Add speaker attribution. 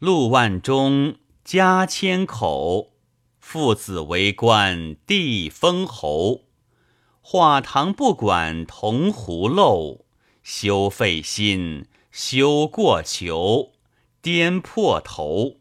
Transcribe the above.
Speaker 1: 陆万钟，家千口，父子为官，地封侯。画堂不管铜壶漏，休费心，休过求，颠破头。